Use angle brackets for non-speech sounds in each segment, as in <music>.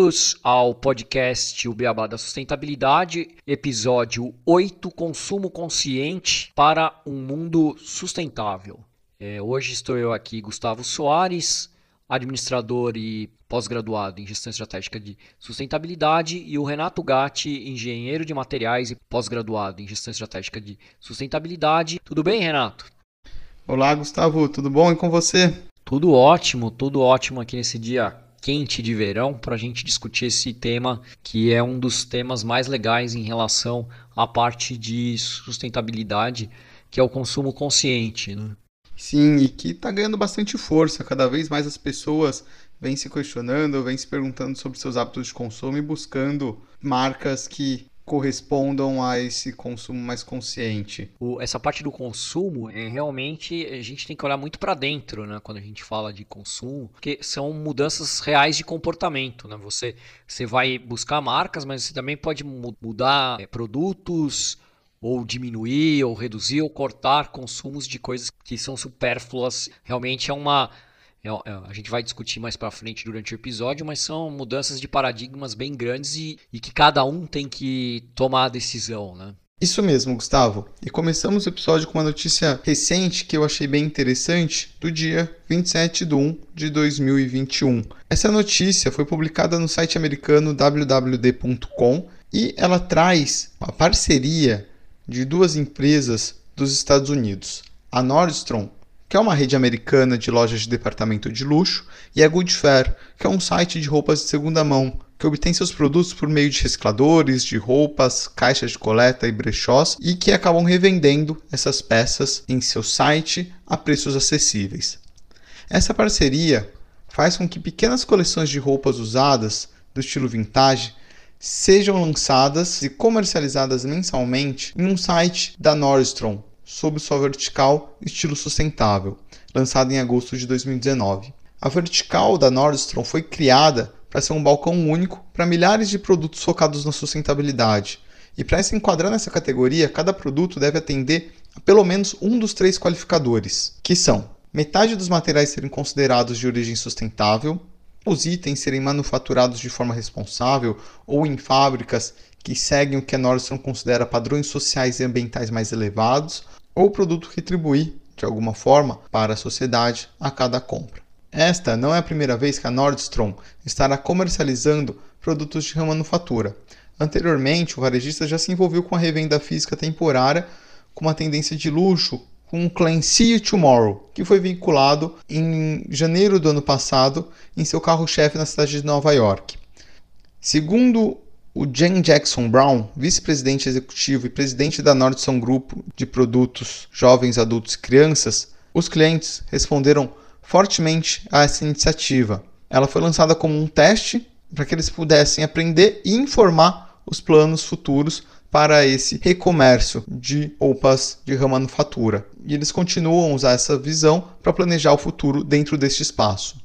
Bem-vindos ao podcast O Beabá da Sustentabilidade, episódio 8: Consumo Consciente para um Mundo Sustentável. É, hoje estou eu aqui, Gustavo Soares, administrador e pós-graduado em Gestão Estratégica de Sustentabilidade, e o Renato Gatti, engenheiro de materiais e pós-graduado em Gestão Estratégica de Sustentabilidade. Tudo bem, Renato? Olá, Gustavo, tudo bom? E com você? Tudo ótimo, tudo ótimo aqui nesse dia quente de verão para a gente discutir esse tema que é um dos temas mais legais em relação à parte de sustentabilidade, que é o consumo consciente. Né? Sim, e que está ganhando bastante força. Cada vez mais as pessoas vêm se questionando, vêm se perguntando sobre seus hábitos de consumo e buscando marcas que correspondam a esse consumo mais consciente. O, essa parte do consumo é realmente a gente tem que olhar muito para dentro, né, quando a gente fala de consumo, porque são mudanças reais de comportamento, né? Você você vai buscar marcas, mas você também pode mudar é, produtos ou diminuir ou reduzir ou cortar consumos de coisas que são supérfluas. Realmente é uma a gente vai discutir mais para frente durante o episódio, mas são mudanças de paradigmas bem grandes e, e que cada um tem que tomar a decisão, né? Isso mesmo, Gustavo. E começamos o episódio com uma notícia recente que eu achei bem interessante, do dia 27 de 1 de 2021. Essa notícia foi publicada no site americano www.com e ela traz uma parceria de duas empresas dos Estados Unidos, a Nordstrom que é uma rede americana de lojas de departamento de luxo, e a Good Fair, que é um site de roupas de segunda mão, que obtém seus produtos por meio de recicladores, de roupas, caixas de coleta e brechós, e que acabam revendendo essas peças em seu site a preços acessíveis. Essa parceria faz com que pequenas coleções de roupas usadas do estilo vintage sejam lançadas e comercializadas mensalmente em um site da Nordstrom, sob sua vertical estilo sustentável, lançada em agosto de 2019. A vertical da Nordstrom foi criada para ser um balcão único para milhares de produtos focados na sustentabilidade. E para se enquadrar nessa categoria, cada produto deve atender a pelo menos um dos três qualificadores, que são metade dos materiais serem considerados de origem sustentável, os itens serem manufaturados de forma responsável ou em fábricas que seguem o que a Nordstrom considera padrões sociais e ambientais mais elevados, ou produto retribuir, de alguma forma, para a sociedade a cada compra. Esta não é a primeira vez que a Nordstrom estará comercializando produtos de remanufatura. Anteriormente, o varejista já se envolveu com a revenda física temporária com uma tendência de luxo com o Clan See You Tomorrow, que foi vinculado em janeiro do ano passado em seu carro-chefe na cidade de Nova York. Segundo o Jen Jackson Brown, vice-presidente executivo e presidente da Nordson Group de produtos jovens, adultos e crianças, os clientes responderam fortemente a essa iniciativa. Ela foi lançada como um teste para que eles pudessem aprender e informar os planos futuros para esse recomércio de roupas de remanufatura. E eles continuam a usar essa visão para planejar o futuro dentro deste espaço.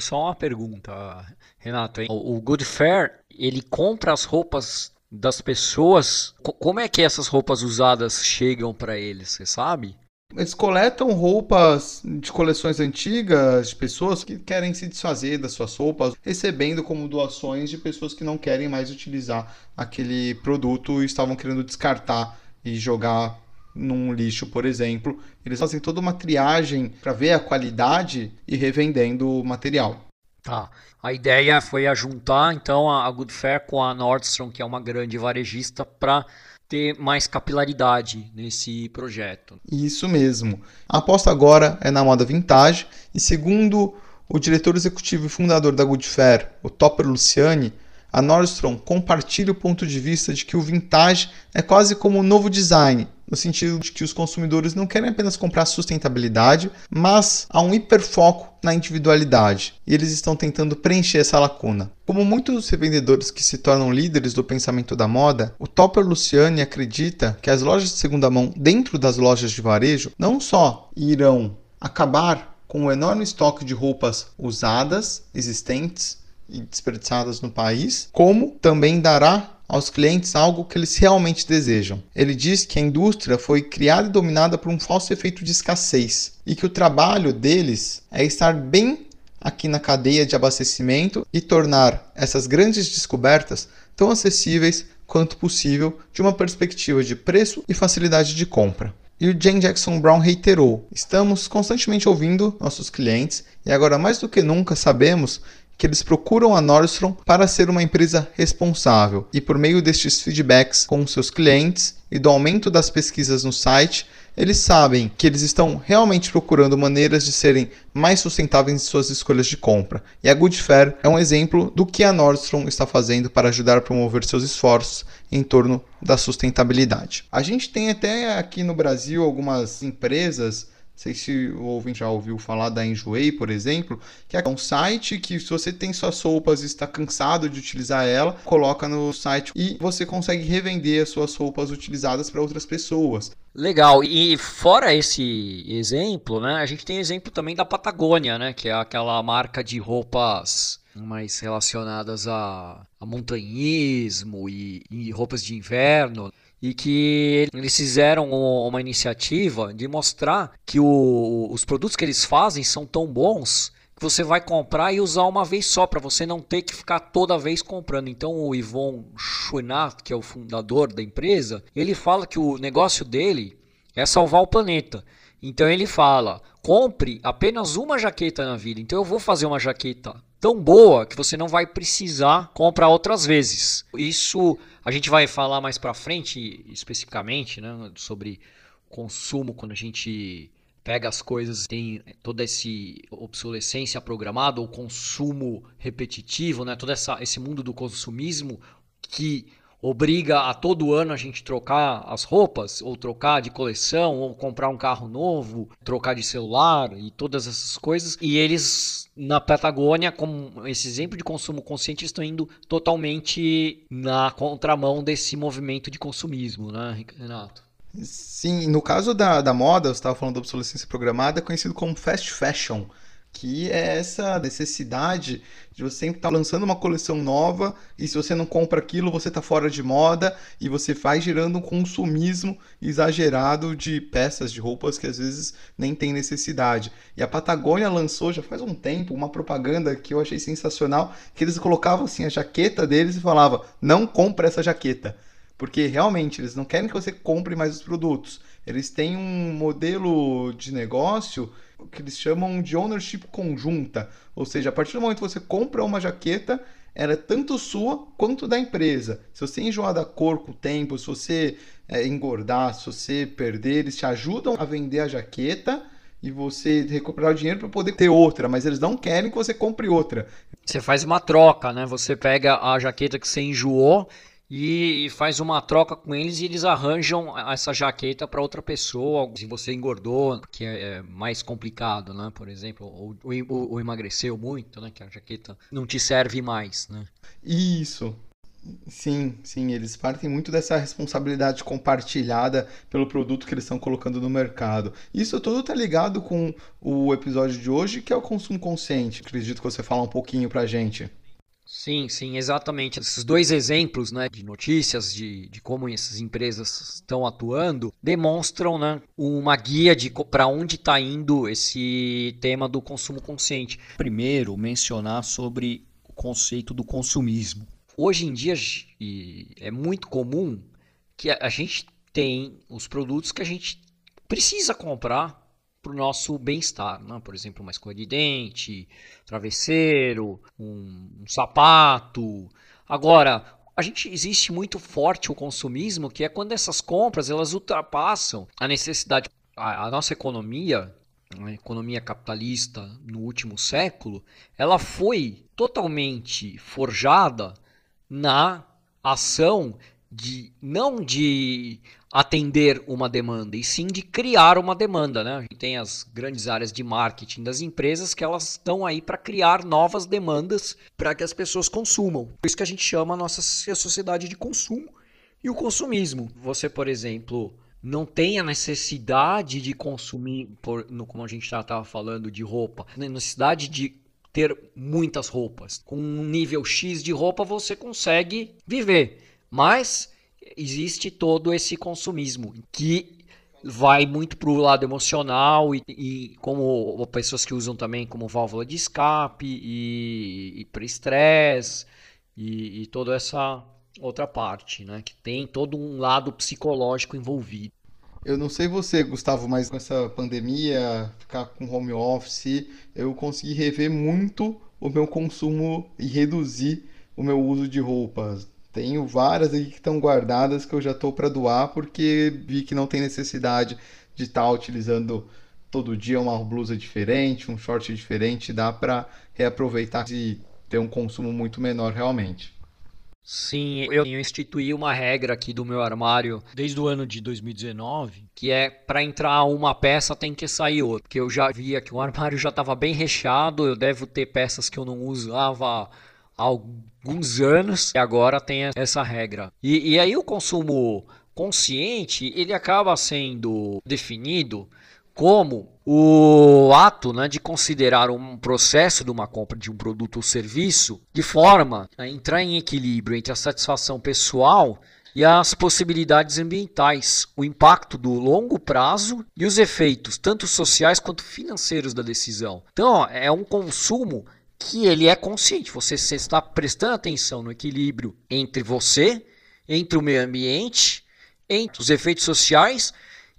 Só uma pergunta, Renato. O Good Fair ele compra as roupas das pessoas. Como é que essas roupas usadas chegam para eles, você sabe? Eles coletam roupas de coleções antigas de pessoas que querem se desfazer das suas roupas, recebendo como doações de pessoas que não querem mais utilizar aquele produto e estavam querendo descartar e jogar num lixo, por exemplo. Eles fazem toda uma triagem para ver a qualidade e revendendo o material. Tá. A ideia foi juntar então a Good Fair com a Nordstrom, que é uma grande varejista, para ter mais capilaridade nesse projeto. Isso mesmo. A aposta agora é na moda vintage e segundo o diretor executivo e fundador da Good Fair, o Topper Luciani, a Nordstrom compartilha o ponto de vista de que o vintage é quase como um novo design no sentido de que os consumidores não querem apenas comprar sustentabilidade, mas há um hiperfoco na individualidade, e eles estão tentando preencher essa lacuna. Como muitos revendedores que se tornam líderes do pensamento da moda, o Topper Luciani acredita que as lojas de segunda mão dentro das lojas de varejo não só irão acabar com o enorme estoque de roupas usadas existentes e desperdiçadas no país, como também dará aos clientes algo que eles realmente desejam. Ele diz que a indústria foi criada e dominada por um falso efeito de escassez e que o trabalho deles é estar bem aqui na cadeia de abastecimento e tornar essas grandes descobertas tão acessíveis quanto possível de uma perspectiva de preço e facilidade de compra. E o Jane Jackson Brown reiterou: estamos constantemente ouvindo nossos clientes e agora mais do que nunca sabemos que eles procuram a Nordstrom para ser uma empresa responsável e por meio destes feedbacks com seus clientes e do aumento das pesquisas no site, eles sabem que eles estão realmente procurando maneiras de serem mais sustentáveis em suas escolhas de compra. E a Good Fair é um exemplo do que a Nordstrom está fazendo para ajudar a promover seus esforços em torno da sustentabilidade. A gente tem até aqui no Brasil algumas empresas sei se o ouvinte já ouviu falar da Enjoei, por exemplo, que é um site que se você tem suas roupas e está cansado de utilizar ela, coloca no site e você consegue revender as suas roupas utilizadas para outras pessoas. Legal. E fora esse exemplo, né, a gente tem exemplo também da Patagônia, né, que é aquela marca de roupas mais relacionadas a, a montanhismo e, e roupas de inverno e que eles fizeram uma iniciativa de mostrar que o, os produtos que eles fazem são tão bons que você vai comprar e usar uma vez só para você não ter que ficar toda vez comprando. Então o Yvon Chouinard, que é o fundador da empresa, ele fala que o negócio dele é salvar o planeta. Então ele fala: compre apenas uma jaqueta na vida. Então eu vou fazer uma jaqueta tão boa que você não vai precisar comprar outras vezes. Isso a gente vai falar mais para frente, especificamente, né, sobre consumo quando a gente pega as coisas, tem toda essa obsolescência programada ou consumo repetitivo, né, todo essa, esse mundo do consumismo que obriga a todo ano a gente trocar as roupas, ou trocar de coleção, ou comprar um carro novo, trocar de celular e todas essas coisas. E eles na Patagônia, como esse exemplo de consumo consciente, estão indo totalmente na contramão desse movimento de consumismo, né, Renato? Sim, no caso da, da moda, você estava falando da obsolescência programada, é conhecido como fast fashion que é essa necessidade de você sempre estar tá lançando uma coleção nova e se você não compra aquilo, você está fora de moda e você vai gerando um consumismo exagerado de peças, de roupas que às vezes nem tem necessidade. E a Patagônia lançou já faz um tempo uma propaganda que eu achei sensacional, que eles colocavam assim a jaqueta deles e falava: "Não compra essa jaqueta". Porque realmente eles não querem que você compre mais os produtos. Eles têm um modelo de negócio que eles chamam de ownership conjunta, ou seja, a partir do momento que você compra uma jaqueta, ela é tanto sua quanto da empresa. Se você enjoar da cor com o tempo, se você é, engordar, se você perder, eles te ajudam a vender a jaqueta e você recuperar o dinheiro para poder ter outra, mas eles não querem que você compre outra. Você faz uma troca, né? Você pega a jaqueta que você enjoou e, faz uma troca com eles e eles arranjam essa jaqueta para outra pessoa. Se você engordou, que é, é mais complicado, né? Por exemplo, ou, ou, ou, emagreceu muito, né? Que a jaqueta não te serve mais, né? Isso. Sim, sim, eles partem muito dessa responsabilidade compartilhada pelo produto que eles estão colocando no mercado. Isso tudo está ligado com o episódio de hoje, que é o consumo consciente. Acredito que você fala um pouquinho pra gente. Sim, sim, exatamente. Esses dois exemplos né, de notícias de, de como essas empresas estão atuando demonstram né, uma guia de para onde está indo esse tema do consumo consciente. Primeiro, mencionar sobre o conceito do consumismo. Hoje em dia é muito comum que a gente tem os produtos que a gente precisa comprar para o nosso bem-estar. Né? Por exemplo, uma escova de dente, travesseiro, um, um sapato. Agora, a gente existe muito forte o consumismo, que é quando essas compras elas ultrapassam a necessidade. A, a nossa economia, a economia capitalista no último século, ela foi totalmente forjada na ação de não de atender uma demanda, e sim de criar uma demanda, né? A gente tem as grandes áreas de marketing das empresas que elas estão aí para criar novas demandas para que as pessoas consumam. Por isso que a gente chama a nossa sociedade de consumo e o consumismo. Você, por exemplo, não tem a necessidade de consumir, por, no, como a gente estava falando, de roupa, necessidade de ter muitas roupas. Com um nível X de roupa você consegue viver, mas existe todo esse consumismo que vai muito para o lado emocional e, e, como pessoas que usam também como válvula de escape e, e para estresse e, e toda essa outra parte, né? Que tem todo um lado psicológico envolvido. Eu não sei você, Gustavo, mas com essa pandemia, ficar com home office, eu consegui rever muito o meu consumo e reduzir o meu uso de roupas. Tenho várias aqui que estão guardadas que eu já estou para doar porque vi que não tem necessidade de estar tá utilizando todo dia uma blusa diferente, um short diferente, dá para reaproveitar e ter um consumo muito menor realmente. Sim, eu instituí uma regra aqui do meu armário desde o ano de 2019, que é para entrar uma peça tem que sair outra. Porque eu já via que o armário já estava bem recheado, eu devo ter peças que eu não usava alguns anos e agora tem essa regra. E, e aí o consumo consciente ele acaba sendo definido como o ato né, de considerar um processo de uma compra de um produto ou serviço de forma a entrar em equilíbrio entre a satisfação pessoal e as possibilidades ambientais, o impacto do longo prazo e os efeitos tanto sociais quanto financeiros da decisão. Então, é um consumo que ele é consciente. Você, você está prestando atenção no equilíbrio entre você, entre o meio ambiente, entre os efeitos sociais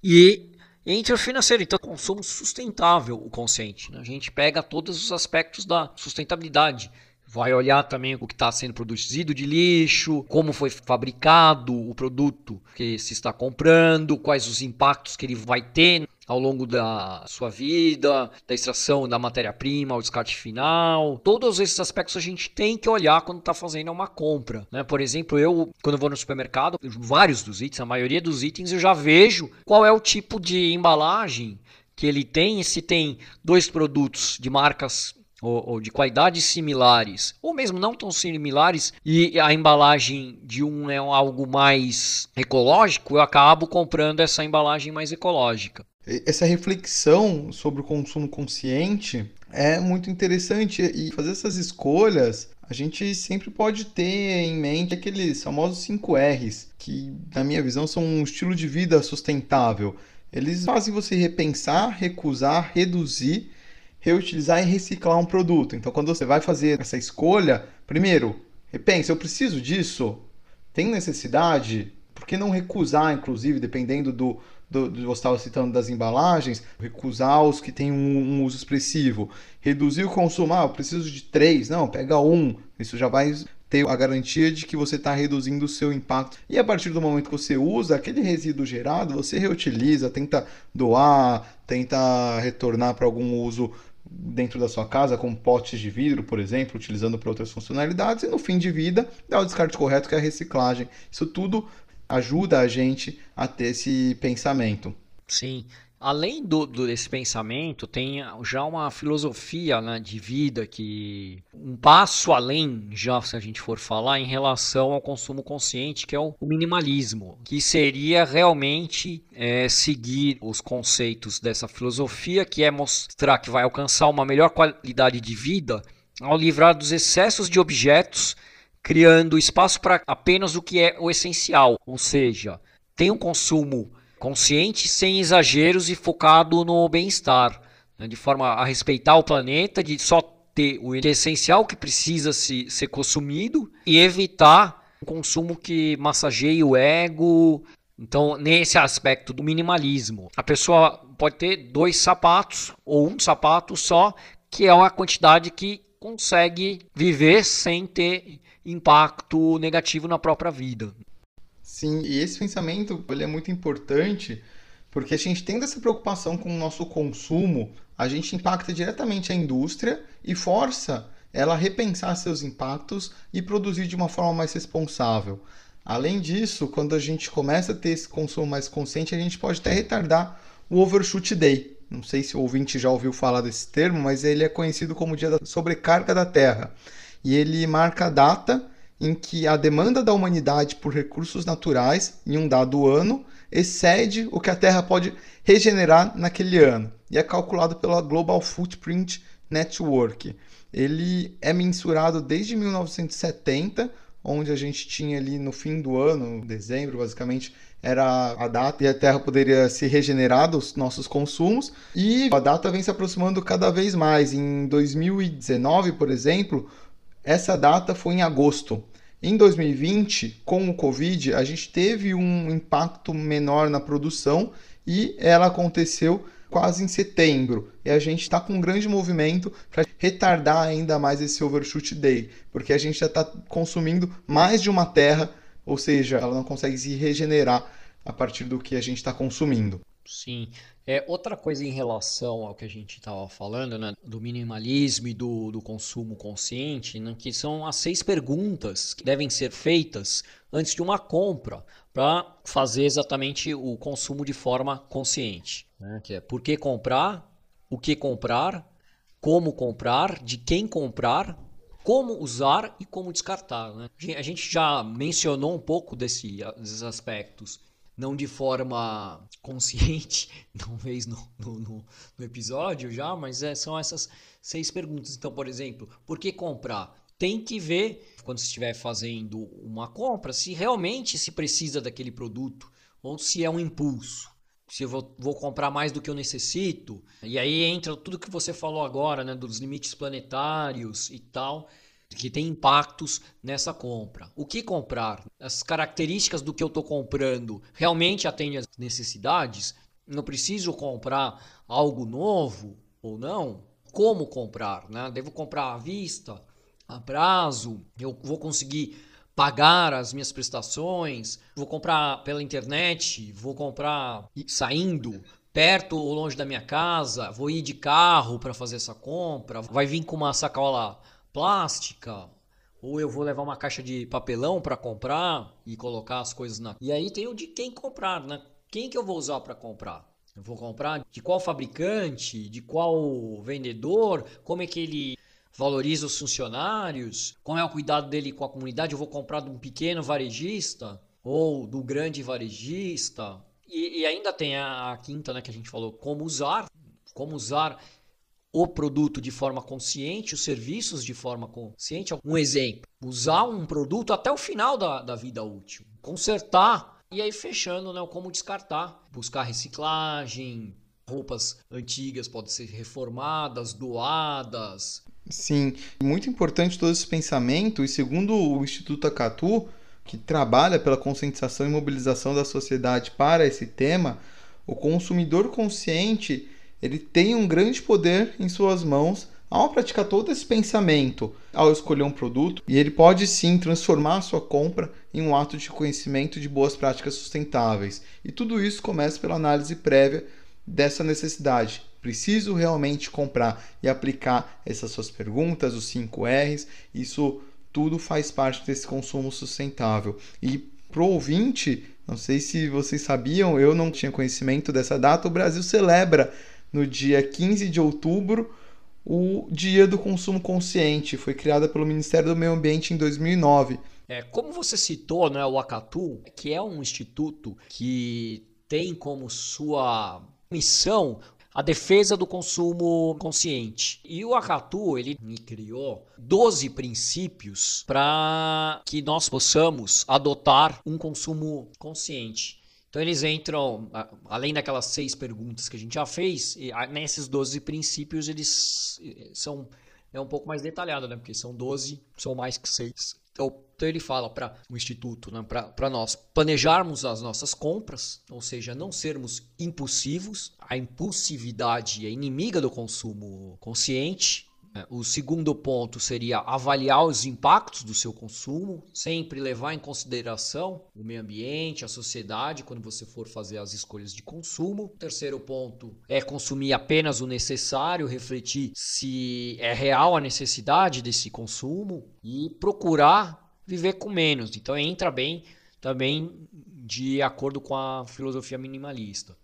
e entre o financeiro. Então, consumo sustentável o consciente. Né? A gente pega todos os aspectos da sustentabilidade. Vai olhar também o que está sendo produzido de lixo, como foi fabricado o produto que se está comprando, quais os impactos que ele vai ter ao longo da sua vida, da extração da matéria-prima, o descarte final. Todos esses aspectos a gente tem que olhar quando está fazendo uma compra. Né? Por exemplo, eu, quando vou no supermercado, vários dos itens, a maioria dos itens, eu já vejo qual é o tipo de embalagem que ele tem, se tem dois produtos de marcas ou, ou, de qualidades similares, ou mesmo não tão similares, e a embalagem de um é algo mais ecológico, eu acabo comprando essa embalagem mais ecológica essa reflexão sobre o consumo consciente é muito interessante e fazer essas escolhas a gente sempre pode ter em mente aqueles famosos 5 R's, que na minha visão são um estilo de vida sustentável. Eles fazem você repensar, recusar, reduzir, reutilizar e reciclar um produto. Então, quando você vai fazer essa escolha, primeiro, repense, eu preciso disso? Tem necessidade? Por que não recusar, inclusive, dependendo do, do, do, você estava citando das embalagens, recusar os que têm um, um, uso expressivo, reduzir o consumo, ah, eu preciso de três, não, pega um, isso já vai ter a garantia de que você está reduzindo o seu impacto. E a partir do momento que você usa aquele resíduo gerado, você reutiliza, tenta doar, tenta retornar para algum uso dentro da sua casa, com potes de vidro, por exemplo, utilizando para outras funcionalidades, e no fim de vida dá o descarte correto, que é a reciclagem. Isso tudo ajuda a gente a ter esse pensamento. Sim. Além do, do, desse pensamento, tem já uma filosofia né, de vida que um passo além, já se a gente for falar, em relação ao consumo consciente, que é o, o minimalismo, que seria realmente é, seguir os conceitos dessa filosofia, que é mostrar que vai alcançar uma melhor qualidade de vida ao livrar dos excessos de objetos criando espaço para apenas o que é o essencial, ou seja, tem um consumo consciente, sem exageros e focado no bem-estar, né, de forma a respeitar o planeta, de só ter o essencial que precisa se, ser consumido e evitar o consumo que massageie o ego. Então, nesse aspecto do minimalismo, a pessoa pode ter dois sapatos ou um sapato só, que é uma quantidade que consegue viver sem ter impacto negativo na própria vida. Sim, e esse pensamento ele é muito importante porque a gente tendo essa preocupação com o nosso consumo, a gente impacta diretamente a indústria e força ela a repensar seus impactos e produzir de uma forma mais responsável. Além disso, quando a gente começa a ter esse consumo mais consciente, a gente pode até retardar o overshoot day. Não sei se o ouvinte já ouviu falar desse termo, mas ele é conhecido como dia da sobrecarga da Terra. E ele marca a data em que a demanda da humanidade por recursos naturais em um dado ano excede o que a Terra pode regenerar naquele ano. E é calculado pela Global Footprint Network. Ele é mensurado desde 1970, onde a gente tinha ali no fim do ano, dezembro, basicamente, era a data e a Terra poderia se regenerar dos nossos consumos. E a data vem se aproximando cada vez mais. Em 2019, por exemplo, essa data foi em agosto. Em 2020, com o Covid, a gente teve um impacto menor na produção e ela aconteceu quase em setembro. E a gente está com um grande movimento para retardar ainda mais esse overshoot day, porque a gente já está consumindo mais de uma terra, ou seja, ela não consegue se regenerar a partir do que a gente está consumindo. Sim. É, outra coisa em relação ao que a gente estava falando, né, do minimalismo e do, do consumo consciente, né, que são as seis perguntas que devem ser feitas antes de uma compra para fazer exatamente o consumo de forma consciente. Né, que é por que comprar, o que comprar, como comprar, de quem comprar, como usar e como descartar. Né? A gente já mencionou um pouco desse, desses aspectos não de forma consciente, <laughs> talvez no, no, no, episódio já, mas é, são essas seis perguntas. Então, por exemplo, por que comprar? Tem que ver, quando você estiver fazendo uma compra, se realmente se precisa daquele produto ou se é um impulso. Se eu vou, vou comprar mais do que eu necessito. E aí entra tudo que você falou agora, né, dos limites planetários e tal que tem impactos nessa compra. O que comprar? As características do que eu estou comprando realmente atendem às necessidades? Não preciso comprar algo novo ou não? Como comprar? Né? Devo comprar à vista, a prazo? Eu vou conseguir pagar as minhas prestações? Vou comprar pela internet? Vou comprar saindo? perto ou longe da minha casa, vou ir de carro para fazer essa compra, vai vir com uma sacola plástica, ou eu vou levar uma caixa de papelão para comprar e colocar as coisas na. E aí tem o de quem comprar, né? Quem que eu vou usar para comprar? Eu vou comprar de qual fabricante, de qual vendedor, como é que ele valoriza os funcionários, qual é o cuidado dele com a comunidade. Eu vou comprar de um pequeno varejista ou do grande varejista. E, e ainda tem a, a quinta, né, que a gente falou, como usar. Como usar o produto de forma consciente, os serviços de forma consciente. Um exemplo, usar um produto até o final da, da vida útil, consertar e aí fechando, né, como descartar, buscar reciclagem, roupas antigas podem ser reformadas, doadas. Sim, muito importante todo esse pensamento e segundo o Instituto Acatu, que trabalha pela conscientização e mobilização da sociedade para esse tema, o consumidor consciente ele tem um grande poder em suas mãos ao praticar todo esse pensamento, ao escolher um produto, e ele pode sim transformar a sua compra em um ato de conhecimento de boas práticas sustentáveis. E tudo isso começa pela análise prévia dessa necessidade. Preciso realmente comprar e aplicar essas suas perguntas, os 5 R's, isso tudo faz parte desse consumo sustentável. E pro ouvinte, não sei se vocês sabiam, eu não tinha conhecimento dessa data, o Brasil celebra no dia 15 de outubro, o Dia do Consumo Consciente. Foi criada pelo Ministério do Meio Ambiente em 2009. É, como você citou, né, o Acatu, que é um instituto que tem como sua missão a defesa do consumo consciente. E o Acatu, ele criou 12 princípios para que nós possamos adotar um consumo consciente. Então eles entram, além daquelas seis perguntas que a gente já fez, nesses 12 princípios eles são é um pouco mais detalhado, né? Porque são 12, são mais que seis. Então, então ele fala para o Instituto, né? para nós planejarmos as nossas compras, ou seja, não sermos impulsivos. A impulsividade é inimiga do consumo consciente. É, o segundo ponto seria avaliar os impactos do seu consumo, sempre levar em consideração o meio ambiente, a sociedade, quando você for fazer as escolhas de consumo. O terceiro ponto é consumir apenas o necessário, refletir se é real a necessidade desse consumo e procurar viver com menos. Então entra bem também de acordo com a filosofia minimalista.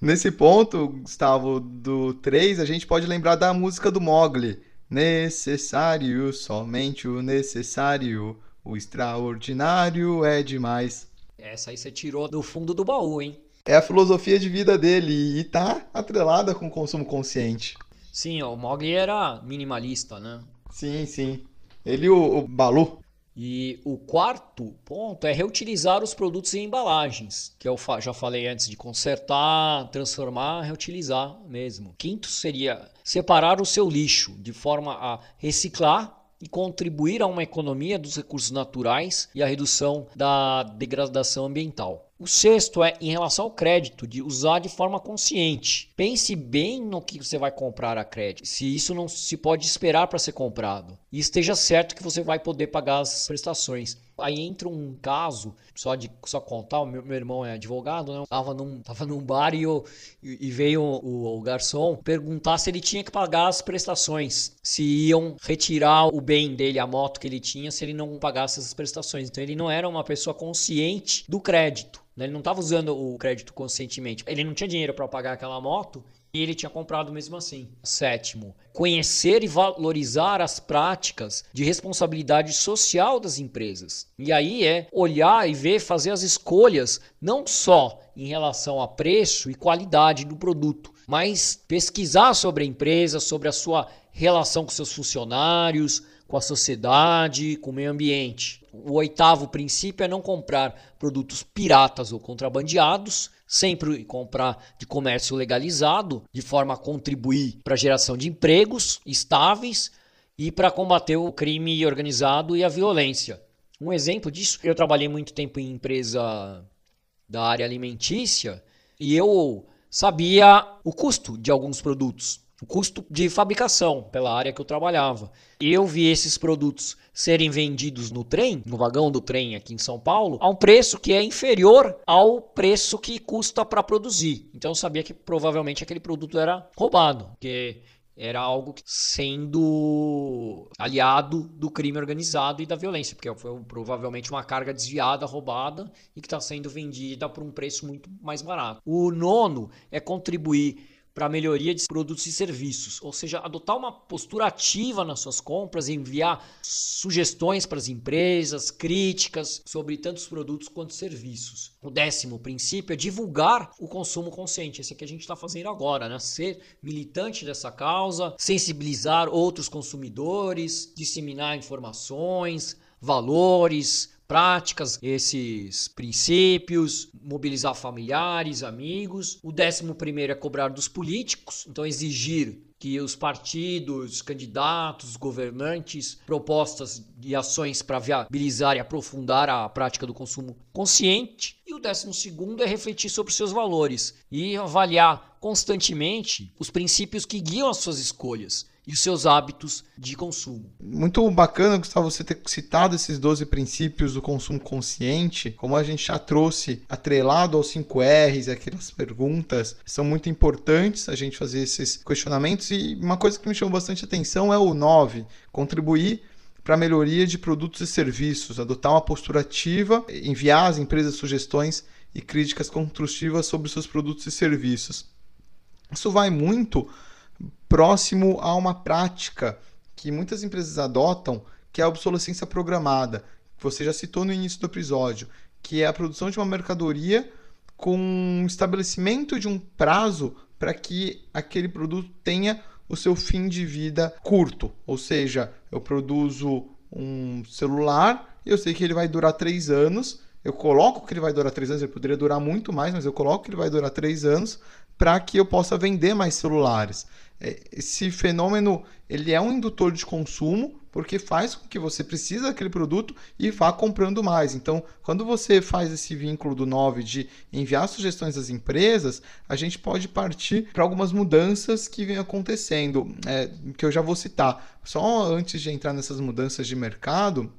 Nesse ponto, Gustavo, do 3, a gente pode lembrar da música do Mogli. Necessário, somente o necessário, o extraordinário é demais. Essa aí você tirou do fundo do baú, hein? É a filosofia de vida dele e tá atrelada com o consumo consciente. Sim, o Mogli era minimalista, né? Sim, sim. Ele o, o Balu. E o quarto ponto é reutilizar os produtos em embalagens, que eu já falei antes de consertar, transformar, reutilizar mesmo. Quinto seria separar o seu lixo de forma a reciclar e contribuir a uma economia dos recursos naturais e a redução da degradação ambiental. O sexto é em relação ao crédito, de usar de forma consciente. Pense bem no que você vai comprar a crédito, se isso não se pode esperar para ser comprado. E esteja certo que você vai poder pagar as prestações. Aí entra um caso, só de só contar, meu, meu irmão é advogado, né? Tava num, tava num bar e, eu, e veio o, o, garçom perguntar se ele tinha que pagar as prestações, se iam retirar o bem dele, a moto que ele tinha, se ele não pagasse essas prestações. Então ele não era uma pessoa consciente do crédito. Né? Ele não estava usando o crédito conscientemente. Ele não tinha dinheiro para pagar aquela moto e ele tinha comprado mesmo assim. Sétimo, conhecer e valorizar as práticas de responsabilidade social das empresas. E aí é olhar e ver, fazer as escolhas não só em relação a preço e qualidade do produto, mas pesquisar sobre a empresa, sobre a sua relação com seus funcionários, com a sociedade, com o meio ambiente. O oitavo princípio é não comprar produtos piratas ou contrabandeados, sempre comprar de comércio legalizado, de forma a contribuir para a geração de empregos estáveis e para combater o crime organizado e a violência. Um exemplo disso, eu trabalhei muito tempo em empresa da área alimentícia e eu sabia o custo de alguns produtos o custo de fabricação pela área que eu trabalhava. Eu vi esses produtos serem vendidos no trem, no vagão do trem aqui em São Paulo, a um preço que é inferior ao preço que custa para produzir. Então eu sabia que provavelmente aquele produto era roubado, porque era algo sendo aliado do crime organizado e da violência, porque foi provavelmente uma carga desviada, roubada e que está sendo vendida por um preço muito mais barato. O nono é contribuir para melhoria de produtos e serviços, ou seja, adotar uma postura ativa nas suas compras, enviar sugestões para as empresas, críticas sobre tantos produtos quanto serviços. O décimo princípio é divulgar o consumo consciente, esse que a gente está fazendo agora, né? ser militante dessa causa, sensibilizar outros consumidores, disseminar informações, valores, práticas, esses princípios, mobilizar familiares, amigos. O décimo primeiro é cobrar dos políticos, então exigir que os partidos, candidatos, governantes, propostas e ações para viabilizar e aprofundar a prática do consumo consciente. E o décimo segundo é refletir sobre seus valores e avaliar constantemente os princípios que guiam as suas escolhas e os seus hábitos de consumo. Muito bacana, Gustavo, você ter citado esses 12 princípios do consumo consciente, como a gente já trouxe atrelado aos 5 R's, aquelas perguntas, são muito importantes a gente fazer esses questionamentos e uma coisa que me chamou bastante atenção é o 9, contribuir para a melhoria de produtos e serviços, adotar uma postura ativa, enviar às empresas sugestões e críticas construtivas sobre seus produtos e serviços. Isso vai muito próximo a uma prática que muitas empresas adotam, que é a obsolescência programada, que você já citou no início do episódio, que é a produção de uma mercadoria com estabelecimento de um prazo para que aquele produto tenha o seu fim de vida curto. Ou seja, eu produzo um celular eu sei que ele vai durar três anos. Eu coloco que ele vai durar três anos, ele poderia durar muito mais, mas eu coloco que ele vai durar três anos para que eu possa vender mais celulares. É, esse fenômeno ele é um indutor de consumo porque faz com que você precise daquele produto e vá comprando mais. Então, quando você faz esse vínculo do 9 de enviar sugestões às empresas, a gente pode partir para algumas mudanças que vêm acontecendo, é, que eu já vou citar. Só antes de entrar nessas mudanças de mercado,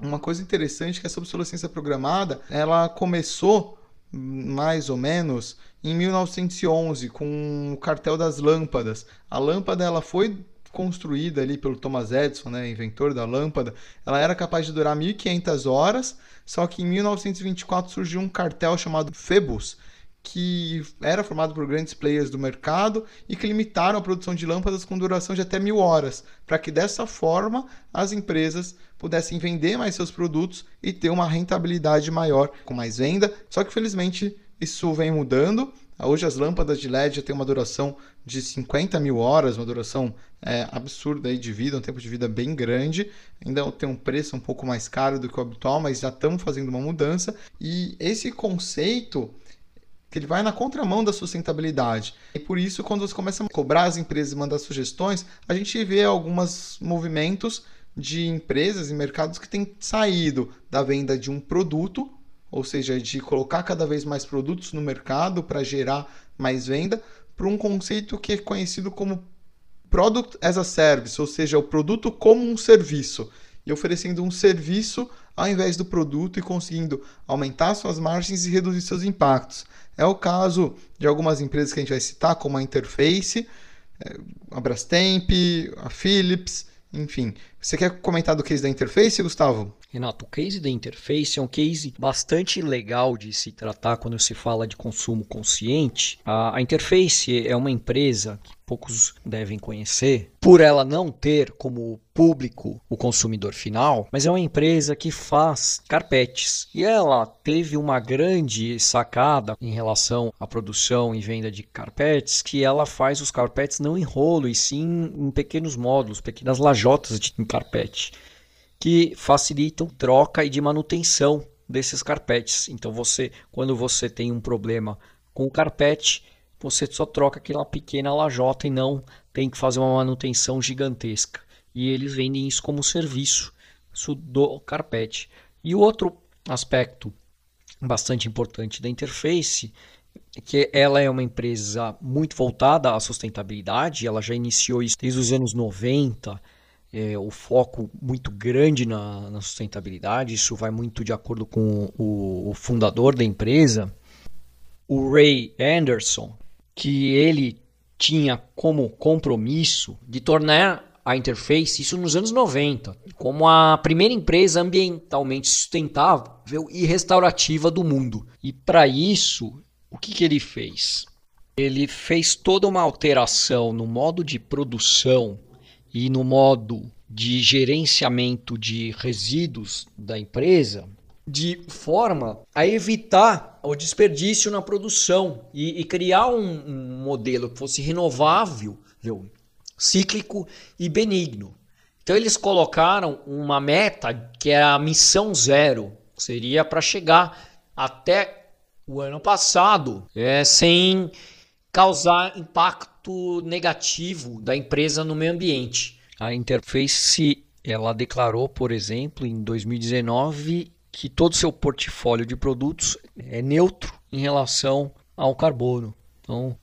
uma coisa interessante é que essa obsolescência programada, ela começou mais ou menos em 1911 com o cartel das lâmpadas. A lâmpada ela foi construída ali pelo Thomas Edison, né, inventor da lâmpada, ela era capaz de durar 1500 horas, só que em 1924 surgiu um cartel chamado Phoebus, que era formado por grandes players do mercado e que limitaram a produção de lâmpadas com duração de até mil horas, para que dessa forma as empresas pudessem vender mais seus produtos e ter uma rentabilidade maior com mais venda. Só que felizmente isso vem mudando. Hoje as lâmpadas de LED já têm uma duração de 50 mil horas, uma duração é, absurda de vida, um tempo de vida bem grande. Ainda tem um preço um pouco mais caro do que o habitual, mas já estamos fazendo uma mudança. E esse conceito que ele vai na contramão da sustentabilidade. E por isso, quando você começa a cobrar as empresas e mandar sugestões, a gente vê alguns movimentos de empresas e mercados que têm saído da venda de um produto, ou seja, de colocar cada vez mais produtos no mercado para gerar mais venda, para um conceito que é conhecido como Product as a Service, ou seja, o produto como um serviço, e oferecendo um serviço ao invés do produto e conseguindo aumentar suas margens e reduzir seus impactos. É o caso de algumas empresas que a gente vai citar, como a Interface, é, a Brastemp, a Philips, enfim. Você quer comentar do case da Interface, Gustavo? Renato, o case da Interface é um case bastante legal de se tratar quando se fala de consumo consciente. A, Interface é uma empresa que poucos devem conhecer, por ela não ter como público o consumidor final, mas é uma empresa que faz carpetes. E ela teve uma grande sacada em relação à produção e venda de carpetes, que ela faz os carpetes não em rolo, e sim em pequenos módulos, pequenas lajotas de carpete que facilitam troca e de manutenção desses carpetes. Então você, quando você tem um problema com o carpete, você só troca aquela pequena lajota e não tem que fazer uma manutenção gigantesca. E eles vendem isso como serviço do carpete. E outro aspecto bastante importante da interface é que ela é uma empresa muito voltada à sustentabilidade, ela já iniciou isso desde os anos 90 é, o foco muito grande na, na, sustentabilidade. Isso vai muito de acordo com o, o, fundador da empresa, o Ray Anderson, que ele tinha como compromisso de tornar a Interface, isso nos anos 90, como a primeira empresa ambientalmente sustentável e restaurativa do mundo. E para isso, o que, que ele fez? Ele fez toda uma alteração no modo de produção e no modo de gerenciamento de resíduos da empresa, de forma a evitar o desperdício na produção e, e criar um, um, modelo que fosse renovável, viu? cíclico e benigno. Então eles colocaram uma meta que é a missão zero, seria para chegar até o ano passado é, sem causar impacto negativo da empresa no meio ambiente. A Interface ela declarou, por exemplo, em 2019 que todo o seu portfólio de produtos é neutro em relação ao carbono. Então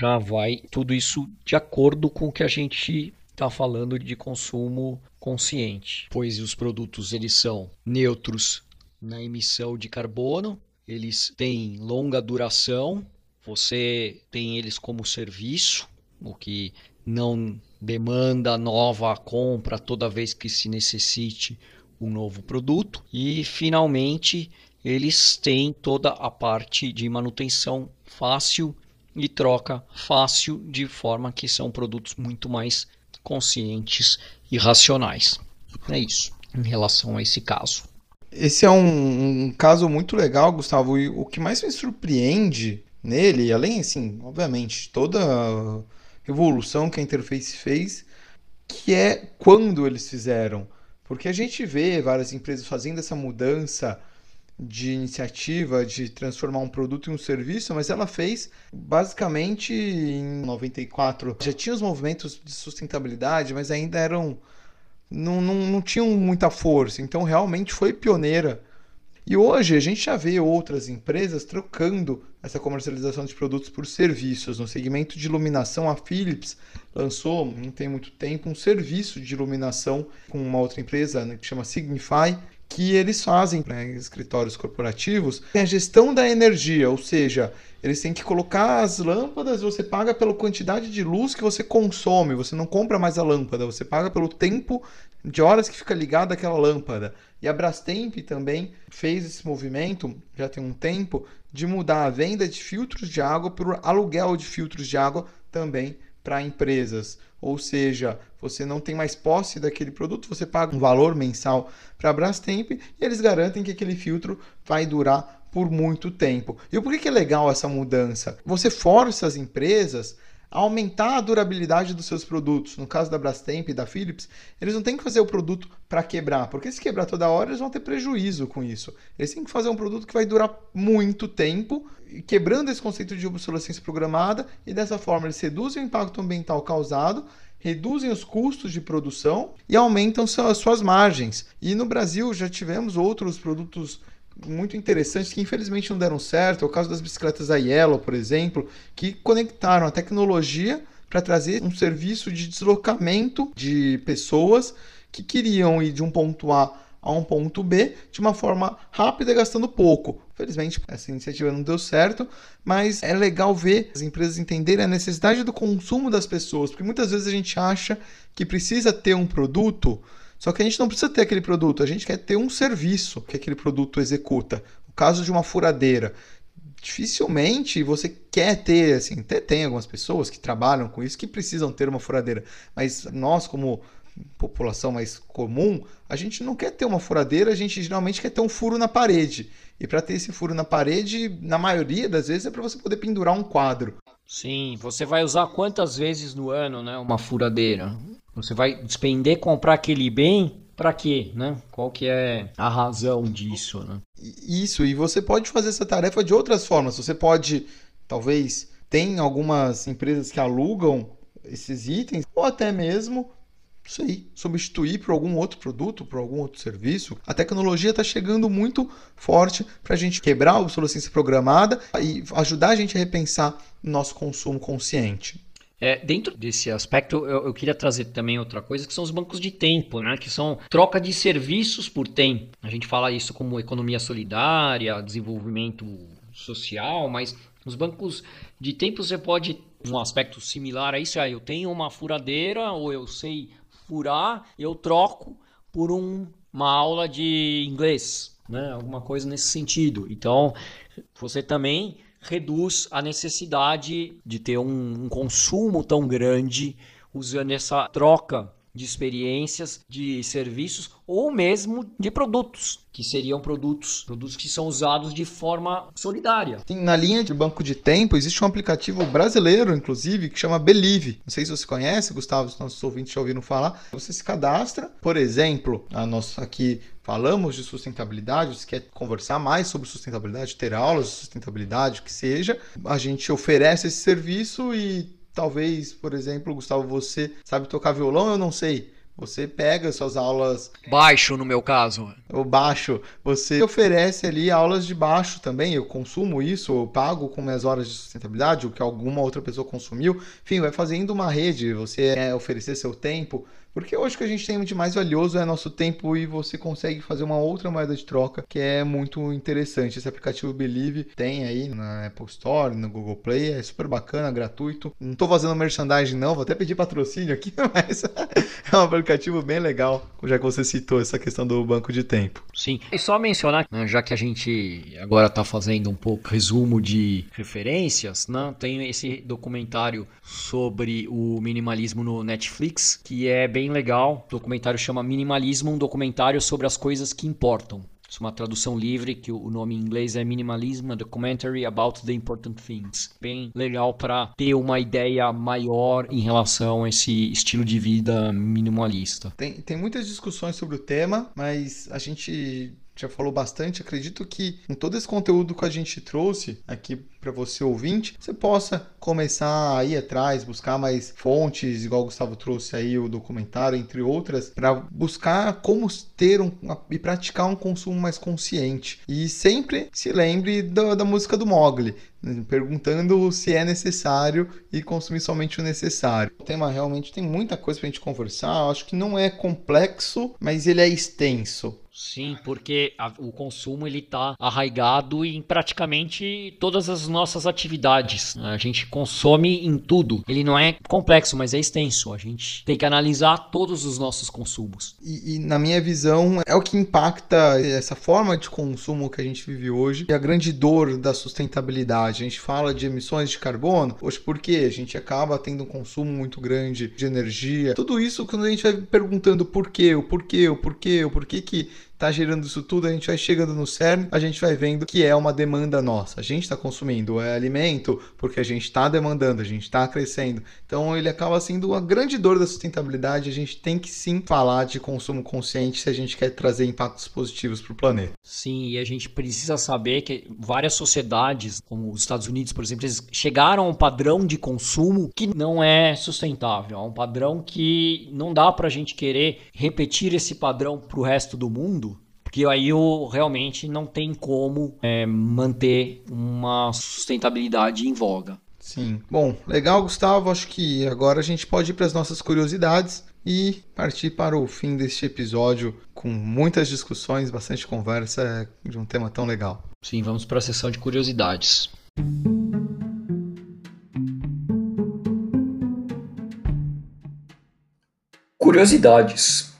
já vai tudo isso de acordo com o que a gente está falando de consumo consciente, pois os produtos eles são neutros na emissão de carbono, eles têm longa duração, você tem eles como serviço, o que não demanda nova compra toda vez que se necessite um novo produto. E finalmente, eles têm toda a parte de manutenção fácil e troca fácil, de forma que são produtos muito mais conscientes e racionais. É isso em relação a esse caso. Esse é um, um caso muito legal, Gustavo, e o que mais me surpreende nele, além, assim, obviamente, toda a revolução que a interface fez, que é quando eles fizeram. Porque a gente vê várias empresas fazendo essa mudança de iniciativa de transformar um produto em um serviço, mas ela fez basicamente em 94. Já tinha os movimentos de sustentabilidade, mas ainda eram. Não, não, não tinham muita força. Então realmente foi pioneira e hoje a gente já vê outras empresas trocando essa comercialização de produtos por serviços. No segmento de iluminação, a Philips lançou, não tem muito tempo, um serviço de iluminação com uma outra empresa né, que chama Signify, que eles fazem para né, escritórios corporativos é a gestão da energia, ou seja, eles têm que colocar as lâmpadas, você paga pela quantidade de luz que você consome, você não compra mais a lâmpada, você paga pelo tempo de horas que fica ligada aquela lâmpada. E a Brastemp também fez esse movimento, já tem um tempo, de mudar a venda de filtros de água para aluguel de filtros de água também para empresas. Ou seja, você não tem mais posse daquele produto, você paga um valor mensal para a Brastemp e eles garantem que aquele filtro vai durar por muito tempo. E por que é legal essa mudança? Você força as empresas aumentar a durabilidade dos seus produtos. No caso da Brastemp e da Philips, eles não têm que fazer o produto para quebrar, porque se quebrar toda hora, eles vão ter prejuízo com isso. Eles têm que fazer um produto que vai durar muito tempo, quebrando esse conceito de obsolescência programada, e dessa forma eles reduzem o impacto ambiental causado reduzem os custos de produção e aumentam suas margens. E no Brasil já tivemos outros produtos muito interessantes que infelizmente não deram certo. É o caso das bicicletas da Yellow, por exemplo, que conectaram a tecnologia para trazer um serviço de deslocamento de pessoas que queriam ir de um ponto A a um ponto B de uma forma rápida, gastando pouco. Felizmente, essa iniciativa não deu certo, mas é legal ver as empresas entenderem a necessidade do consumo das pessoas, porque muitas vezes a gente acha que precisa ter um produto só que a gente não precisa ter aquele produto, a gente quer ter um serviço que aquele produto executa. O caso de uma furadeira. Dificilmente você quer ter, assim, até tem algumas pessoas que trabalham com isso que precisam ter uma furadeira, mas nós, como população mais comum, a gente não quer ter uma furadeira, a gente geralmente quer ter um furo na parede. E para ter esse furo na parede, na maioria das vezes é para você poder pendurar um quadro. Sim, você vai usar quantas vezes no ano, né, uma furadeira? Você vai despender comprar aquele bem para quê, né? Qual que é a razão disso, né? Isso, e você pode fazer essa tarefa de outras formas. Você pode, talvez, tem algumas empresas que alugam esses itens, ou até mesmo aí, substituir por algum outro produto, por algum outro serviço. A tecnologia está chegando muito forte para a gente quebrar a obsolescência programada e ajudar a gente a repensar nosso consumo consciente. É, dentro desse aspecto, eu, eu, queria trazer também outra coisa, que são os bancos de tempo, né? que são troca de serviços por tempo. A gente fala isso como economia solidária, desenvolvimento social, mas os bancos de tempo você pode um aspecto similar a isso, é, eu tenho uma furadeira ou eu sei furar, eu troco por um, uma aula de inglês, né? alguma coisa nesse sentido. Então, você também reduz a necessidade de ter um, um consumo tão grande usando essa troca de experiências, de serviços ou mesmo de produtos, que seriam produtos, produtos que são usados de forma solidária. Na linha de banco de tempo existe um aplicativo brasileiro, inclusive, que chama Believe. Não sei se você conhece, Gustavo, os nossos ouvintes já ouviram falar. Você se cadastra, por exemplo, a nossa aqui falamos de sustentabilidade, você quer conversar mais sobre sustentabilidade, ter aulas de sustentabilidade, o que seja, a gente oferece esse serviço e talvez, por exemplo, Gustavo, você sabe tocar violão, eu não sei. Você pega suas aulas. Baixo, no meu caso. O baixo. Você oferece ali aulas de baixo também. Eu consumo isso, eu pago com minhas horas de sustentabilidade, o que alguma outra pessoa consumiu. Enfim, vai fazendo uma rede. Você é oferecer seu tempo. Porque hoje o que a gente tem de mais valioso é nosso tempo e você consegue fazer uma outra moeda de troca que é muito interessante. Esse aplicativo Believe tem aí na Apple Store, no Google Play, é super bacana, gratuito. Não estou fazendo merchandising não, vou até pedir patrocínio aqui, <laughs> mas <laughs> é um aplicativo bem legal, já que você citou essa questão do banco de tempo. Sim, e só mencionar, né, já que a gente agora está fazendo um pouco resumo de referências, né, tem esse documentário sobre o minimalismo no Netflix, que é bem bem legal. O documentário chama Minimalismo, um documentário sobre as coisas que importam. Isso é uma tradução livre, que o nome em inglês é Minimalism, a Documentary About the Important Things. Bem legal para ter uma ideia maior em relação a esse estilo de vida minimalista. Tem, tem muitas discussões sobre o tema, mas a gente já falou bastante. Acredito que com todo esse conteúdo que a gente trouxe aqui para você ouvinte, você possa começar a ir atrás, buscar mais fontes, igual o Gustavo trouxe aí o documentário, entre outras, para buscar como ter um, e praticar um consumo mais consciente. E sempre se lembre da, da música do Mogli, perguntando se é necessário e consumir somente o necessário. O tema realmente tem muita coisa para a gente conversar. Eu acho que não é complexo, mas ele é extenso. Sim, porque a, o consumo ele está arraigado em praticamente todas as nossas atividades. A gente consome em tudo. Ele não é complexo, mas é extenso. A gente tem que analisar todos os nossos consumos. E, e na minha visão é o que impacta essa forma de consumo que a gente vive hoje e a grande dor da sustentabilidade. A gente fala de emissões de carbono, hoje porque a gente acaba tendo um consumo muito grande de energia. Tudo isso quando a gente vai perguntando por quê, o porquê, o porquê, o porquê que tá gerando isso tudo, a gente vai chegando no cerne, a gente vai vendo que é uma demanda nossa. A gente está consumindo é alimento porque a gente está demandando, a gente está crescendo. Então ele acaba sendo uma grande dor da sustentabilidade. A gente tem que sim falar de consumo consciente se a gente quer trazer impactos positivos para o planeta. Sim, e a gente precisa saber que várias sociedades, como os Estados Unidos, por exemplo, eles chegaram a um padrão de consumo que não é sustentável, a um padrão que não dá para a gente querer repetir esse padrão para o resto do mundo porque aí eu, realmente não tem como é, manter uma sustentabilidade em voga. Sim. Bom, legal, Gustavo. Acho que agora a gente pode ir para as nossas curiosidades e partir para o fim deste episódio com muitas discussões, bastante conversa de um tema tão legal. Sim, vamos para a sessão de curiosidades. Curiosidades.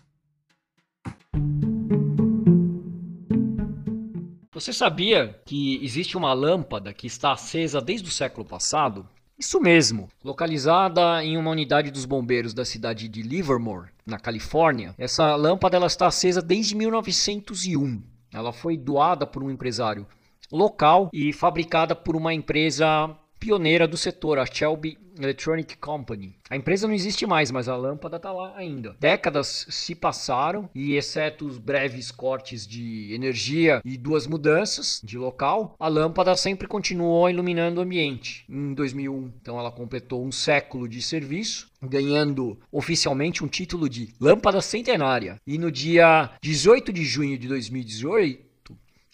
Você sabia que existe uma lâmpada que está acesa desde o século passado? Isso mesmo, localizada em uma unidade dos bombeiros da cidade de Livermore, na Califórnia. Essa lâmpada ela está acesa desde 1901. Ela foi doada por um empresário local e fabricada por uma empresa pioneira do setor, a Shelby Electronic Company. A empresa não existe mais, mas a lâmpada está lá ainda. Décadas se passaram e, exceto os breves cortes de energia e duas mudanças de local, a lâmpada sempre continuou iluminando o ambiente. Em 2001, então, ela completou um século de serviço, ganhando oficialmente um título de lâmpada centenária. E no dia 18 de junho de 2018,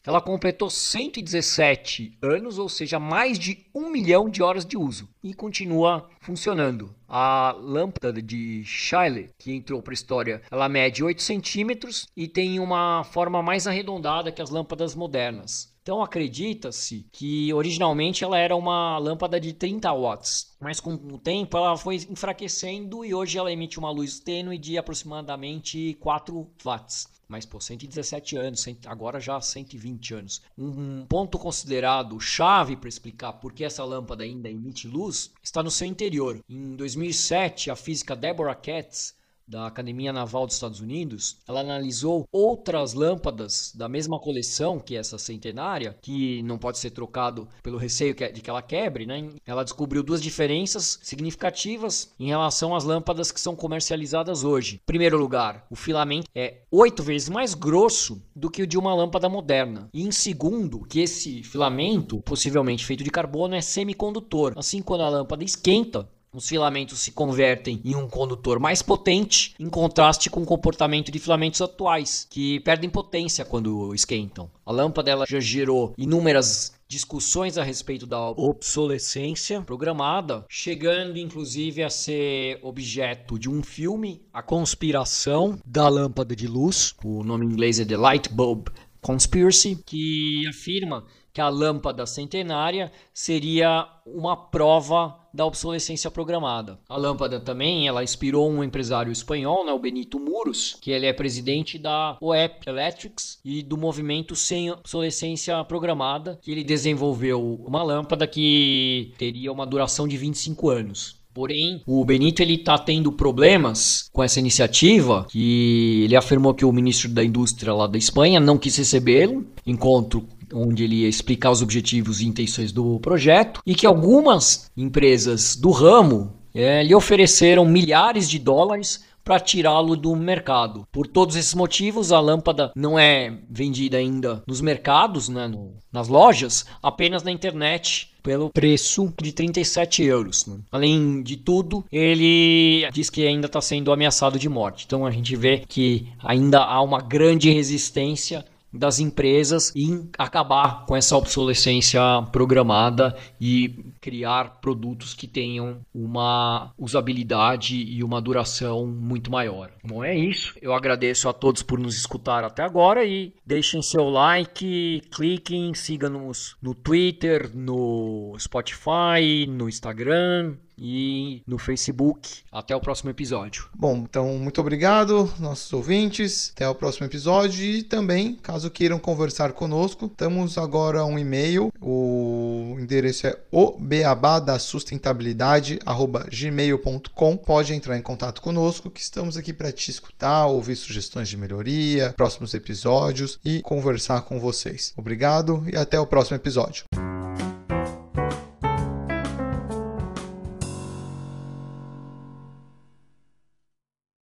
ela completou 117 anos, ou seja, mais de um milhão de horas de uso e continua funcionando. A lâmpada de Shiley, que entrou para a história, ela mede 8 centímetros e tem uma forma mais arredondada que as lâmpadas modernas. Então acredita-se que originalmente ela era uma lâmpada de 30 watts, mas com o tempo ela foi enfraquecendo e hoje ela emite uma luz tênue de aproximadamente 4 watts. Mas, pô, 117 anos, agora já 120 anos. Um ponto considerado chave para explicar por que essa lâmpada ainda emite luz está no seu interior. Em 2007, a física Deborah Katz da Academia Naval dos Estados Unidos, ela analisou outras lâmpadas da mesma coleção que essa centenária, que não pode ser trocado pelo receio de que ela quebre, né? Ela descobriu duas diferenças significativas em relação às lâmpadas que são comercializadas hoje. Em primeiro lugar, o filamento é oito vezes mais grosso do que o de uma lâmpada moderna. E em segundo, que esse filamento, possivelmente feito de carbono, é semicondutor. Assim, quando a lâmpada esquenta, os filamentos se convertem em um condutor mais potente, em contraste com o comportamento de filamentos atuais, que perdem potência quando esquentam. A lâmpada ela já gerou inúmeras discussões a respeito da obsolescência programada, chegando inclusive a ser objeto de um filme, A Conspiração da Lâmpada de Luz. O nome em inglês é The Light Bulb Conspiracy, que afirma que a lâmpada centenária seria uma prova da obsolescência programada. A lâmpada também, ela inspirou um empresário espanhol, né, o Benito Muros, que ele é presidente da OEP Electrics e do movimento sem obsolescência programada, que ele desenvolveu uma lâmpada que teria uma duração de 25 anos. Porém, o Benito ele está tendo problemas com essa iniciativa, que ele afirmou que o ministro da Indústria lá da Espanha não quis recebê-lo, encontro onde ele ia explicar os objetivos e intenções do projeto, e que algumas empresas do ramo é, lhe ofereceram milhares de dólares para tirá-lo do mercado. Por todos esses motivos, a lâmpada não é vendida ainda nos mercados, né, no, nas lojas, apenas na internet pelo preço de 37 euros. Né? Além de tudo, ele diz que ainda está sendo ameaçado de morte. Então a gente vê que ainda há uma grande resistência das empresas e acabar com essa obsolescência programada e criar produtos que tenham uma usabilidade e uma duração muito maior. Bom, é isso. Eu agradeço a todos por nos escutar até agora e deixem seu like, cliquem, sigam-nos no Twitter, no Spotify, no Instagram e no Facebook. Até o próximo episódio. Bom, então muito obrigado, nossos ouvintes. Até o próximo episódio e também, caso queiram conversar conosco, temos agora um e-mail. O endereço é obeabadasustentabilidade@gmail.com. Pode entrar em contato conosco que estamos aqui para te escutar, ouvir sugestões de melhoria, próximos episódios e conversar com vocês. Obrigado e até o próximo episódio.